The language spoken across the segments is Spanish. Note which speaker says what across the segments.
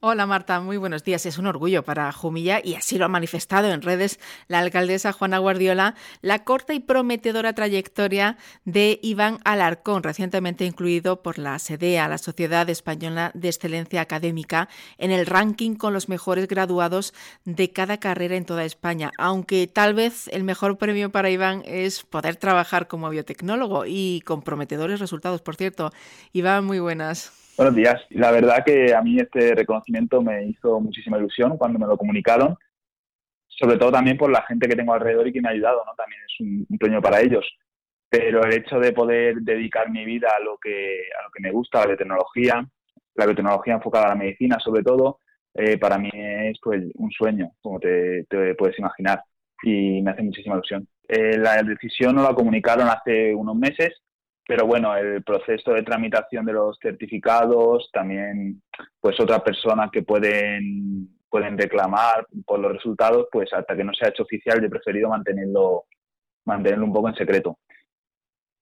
Speaker 1: Hola Marta, muy buenos días. Es un orgullo para Jumilla y así lo ha manifestado en redes la alcaldesa Juana Guardiola la corta y prometedora trayectoria de Iván Alarcón, recientemente incluido por la SEDEA, la Sociedad Española de Excelencia Académica, en el ranking con los mejores graduados de cada carrera en toda España. Aunque tal vez el mejor premio para Iván es poder trabajar como biotecnólogo y con prometedores resultados, por cierto. Iván, muy buenas.
Speaker 2: Buenos días. La verdad que a mí este reconocimiento me hizo muchísima ilusión cuando me lo comunicaron, sobre todo también por la gente que tengo alrededor y que me ha ayudado, ¿no? También es un, premio para ellos. Pero el hecho de poder dedicar mi vida a lo que, a lo que me gusta, la biotecnología, la biotecnología enfocada a la medicina sobre todo, eh, para mí es pues un sueño, como te, puedes imaginar, y me hace muchísima ilusión. Eh, la decisión no la comunicaron hace unos meses pero bueno, el proceso de tramitación de los certificados, también pues otras personas que pueden, pueden reclamar por los resultados, pues hasta que no se ha hecho oficial, yo he preferido mantenerlo, mantenerlo un poco en secreto.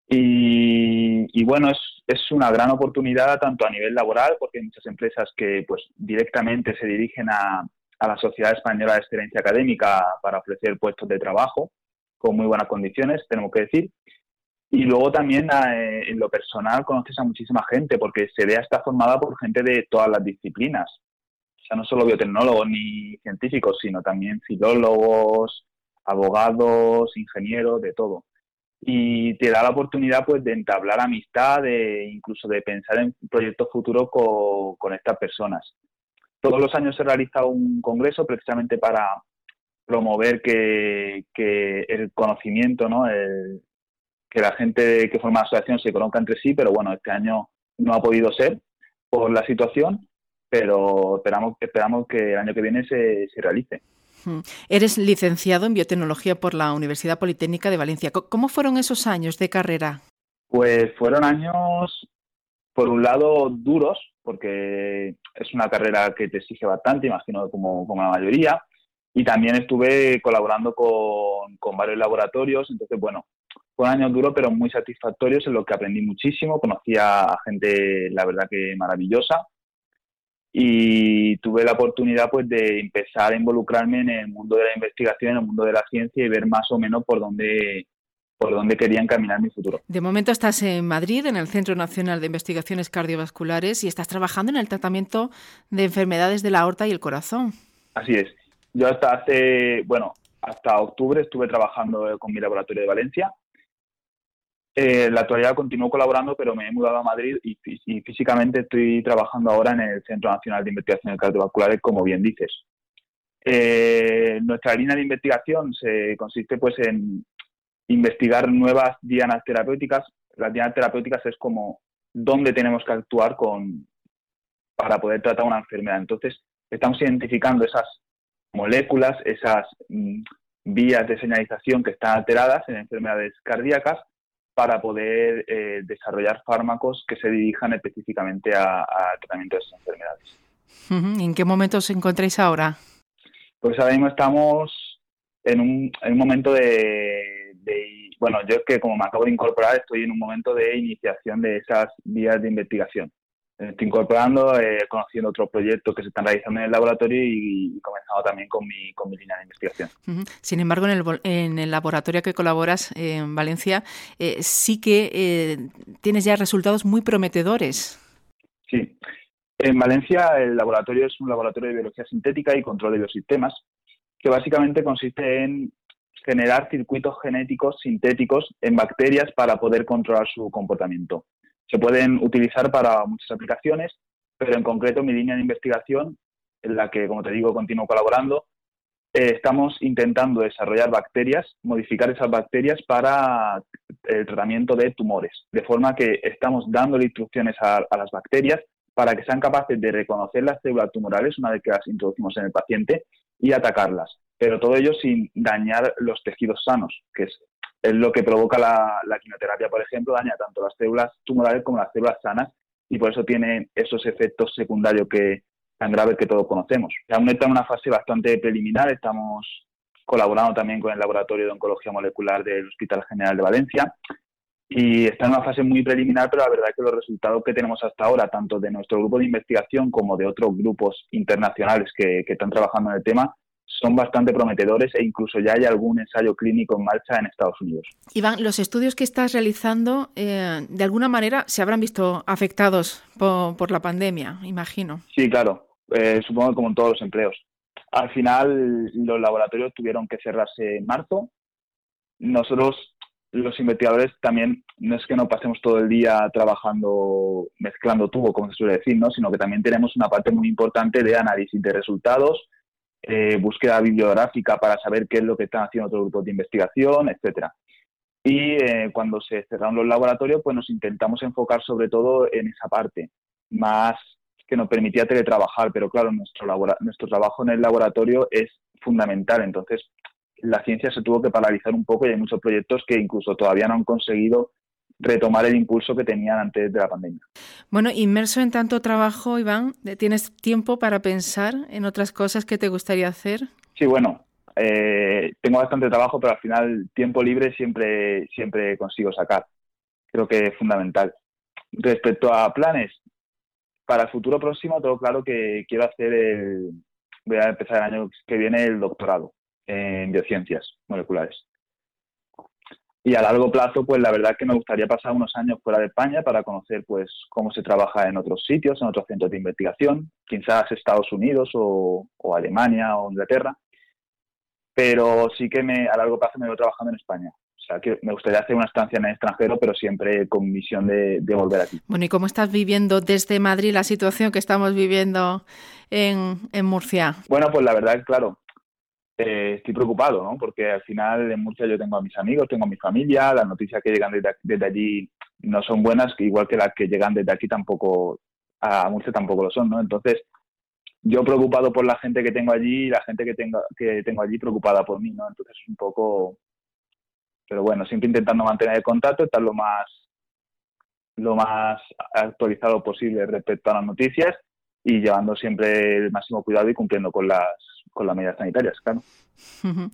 Speaker 2: Y, bueno, es, es, una gran oportunidad tanto a nivel laboral, porque hay muchas empresas que pues directamente se dirigen a, a la Sociedad Española de Excelencia Académica para ofrecer puestos de trabajo con muy buenas condiciones, tenemos que decir. Y luego también eh, en lo personal conoces a muchísima gente, porque SEDEA está formada por gente de todas las disciplinas. O sea, no solo biotecnólogos ni científicos, sino también filólogos, abogados, ingenieros, de todo. Y te da la oportunidad pues de entablar amistad, de incluso de pensar en proyectos futuros con, con estas personas. Todos los años se realiza un congreso precisamente para promover que, el conocimiento, ¿no? Que la gente que forma la asociación se conozca entre sí, pero bueno, este año no ha podido ser por la situación, pero esperamos, esperamos que el año que viene se, se realice.
Speaker 1: Hmm. Eres licenciado en biotecnología por la Universidad Politécnica de Valencia. ¿Cómo fueron esos años de carrera?
Speaker 2: Pues fueron años, por un lado, duros, porque es una carrera que te exige bastante, imagino, como, como la mayoría. Y también estuve colaborando con, con varios laboratorios, entonces, bueno, fue un año duro, pero muy satisfactorios en lo que aprendí muchísimo. Conocí a gente, la verdad que maravillosa. Y tuve la oportunidad pues de empezar a involucrarme en el mundo de la investigación, en el mundo de la ciencia y ver más o menos por dónde por dónde quería encaminar mi futuro.
Speaker 1: De momento estás en Madrid, en el Centro Nacional de Investigaciones Cardiovasculares, y estás trabajando en el tratamiento de enfermedades de la aorta y el corazón.
Speaker 2: Así es. Yo hasta hace, bueno, hasta octubre estuve trabajando con mi laboratorio de Valencia eh, la actualidad continúo colaborando, pero me he mudado a Madrid y, físicamente estoy trabajando ahora en el Centro Nacional de Investigaciones Cardiovasculares, como bien dices. Eh, nuestra línea de investigación se consiste pues en investigar nuevas dianas terapéuticas. Las dianas terapéuticas es como dónde tenemos que actuar con, para poder tratar una enfermedad. Entonces, estamos identificando esas moléculas, esas mm, vías de señalización que están alteradas en enfermedades cardíacas para poder eh, desarrollar fármacos que se dirijan específicamente al tratamiento de esas enfermedades.
Speaker 1: ¿En qué momento os encontráis ahora?
Speaker 2: Pues ahora mismo estamos en un, en un momento de, de, Bueno, yo es que como me acabo de incorporar, estoy en un momento de iniciación de esas vías de investigación estoy incorporando, eh, conociendo otros proyectos que se están realizando en el laboratorio y, comenzando también con mi, con mi línea de investigación.
Speaker 1: Sin embargo, en el, en el laboratorio que colaboras en Valencia, eh, sí que eh, tienes ya resultados muy prometedores.
Speaker 2: Sí. En Valencia el laboratorio es un laboratorio de biología sintética y control de biosistemas, que básicamente consiste en generar circuitos genéticos sintéticos en bacterias para poder controlar su comportamiento se pueden utilizar para muchas aplicaciones, pero en concreto mi línea de investigación, en la que, como te digo, continúo colaborando, eh, estamos intentando desarrollar bacterias, modificar esas bacterias para el tratamiento de tumores, de forma que estamos dándole instrucciones a, a las bacterias para que sean capaces de reconocer las células tumorales una vez que las introducimos en el paciente y atacarlas, pero todo ello sin dañar los tejidos sanos, que es es lo que provoca la, quimioterapia, por ejemplo, daña tanto las células tumorales como las células sanas y por eso tiene esos efectos secundarios que tan graves que todos conocemos. Aún está en una fase bastante preliminar, estamos colaborando también con el Laboratorio de Oncología Molecular del Hospital General de Valencia y está en una fase muy preliminar, pero la verdad es que los resultados que tenemos hasta ahora, tanto de nuestro grupo de investigación como de otros grupos internacionales que, están trabajando en el tema, son bastante prometedores e incluso ya hay algún ensayo clínico en marcha en Estados Unidos.
Speaker 1: Iván, los estudios que estás realizando, eh, de alguna manera, se habrán visto afectados por, la pandemia, imagino.
Speaker 2: Sí, claro. Eh, supongo que como en todos los empleos. Al final, los laboratorios tuvieron que cerrarse en marzo. Nosotros los investigadores también no es que no pasemos todo el día trabajando, mezclando tubo, como se suele decir, ¿no? sino que también tenemos una parte muy importante de análisis de resultados, eh, búsqueda bibliográfica para saber qué es lo que están haciendo otros grupos de investigación, etcétera. Y eh, cuando se cerraron los laboratorios, pues nos intentamos enfocar sobre todo en esa parte, más que nos permitía teletrabajar, pero claro, nuestro, nuestro trabajo en el laboratorio es fundamental, entonces la ciencia se tuvo que paralizar un poco y hay muchos proyectos que incluso todavía no han conseguido retomar el impulso que tenían antes de la pandemia.
Speaker 1: Bueno, inmerso en tanto trabajo, Iván, ¿tienes tiempo para pensar en otras cosas que te gustaría hacer?
Speaker 2: Sí, bueno, eh, tengo bastante trabajo, pero al final tiempo libre siempre, siempre consigo sacar. Creo que es fundamental. Respecto a planes, para el futuro próximo tengo claro que quiero hacer el, voy a empezar el año que viene el doctorado en biociencias moleculares. Y a largo plazo, pues la verdad es que me gustaría pasar unos años fuera de España para conocer pues cómo se trabaja en otros sitios, en otros centros de investigación, quizás Estados Unidos o, Alemania o Inglaterra. Pero sí que me, a largo plazo me veo trabajando en España. O sea, que me gustaría hacer una estancia en el extranjero, pero siempre con misión de, de volver aquí.
Speaker 1: Bueno, ¿y cómo estás viviendo desde Madrid la situación que estamos viviendo en, en Murcia?
Speaker 2: Bueno, pues la verdad es claro, eh, estoy preocupado, ¿no? Porque al final en Murcia yo tengo a mis amigos, tengo a mi familia, las noticias que llegan desde, allí no son buenas, igual que las que llegan desde aquí tampoco, a Murcia tampoco lo son, ¿no? Entonces, yo preocupado por la gente que tengo allí y la gente que tengo, que tengo allí preocupada por mí, ¿no? Entonces, un poco... Pero bueno, siempre intentando mantener el contacto, estar lo más, lo más actualizado posible respecto a las noticias y llevando siempre el máximo cuidado y cumpliendo con las con las medidas sanitarias, claro.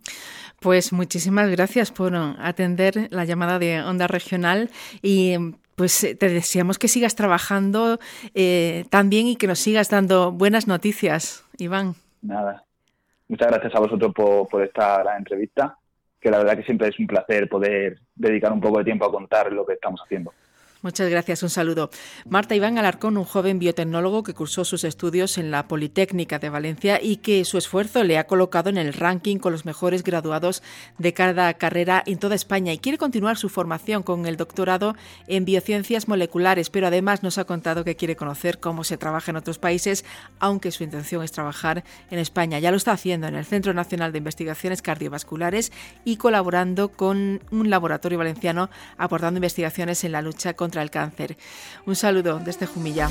Speaker 1: Pues muchísimas gracias por atender la llamada de Onda Regional y pues te deseamos que sigas trabajando eh, tan bien y que nos sigas dando buenas noticias, Iván.
Speaker 2: Nada. Muchas gracias a vosotros por, por esta gran entrevista, que la verdad que siempre es un placer poder dedicar un poco de tiempo a contar lo que estamos haciendo.
Speaker 1: Muchas gracias, un saludo. Marta Iván Alarcón, un joven biotecnólogo que cursó sus estudios en la Politécnica de Valencia y que su esfuerzo le ha colocado en el ranking con los mejores graduados de cada carrera en toda España y quiere continuar su formación con el doctorado en biociencias moleculares, pero además nos ha contado que quiere conocer cómo se trabaja en otros países, aunque su intención es trabajar en España. Ya lo está haciendo en el Centro Nacional de Investigaciones Cardiovasculares y colaborando con un laboratorio valenciano aportando investigaciones en la lucha cáncer. Un saludo desde Jumilla.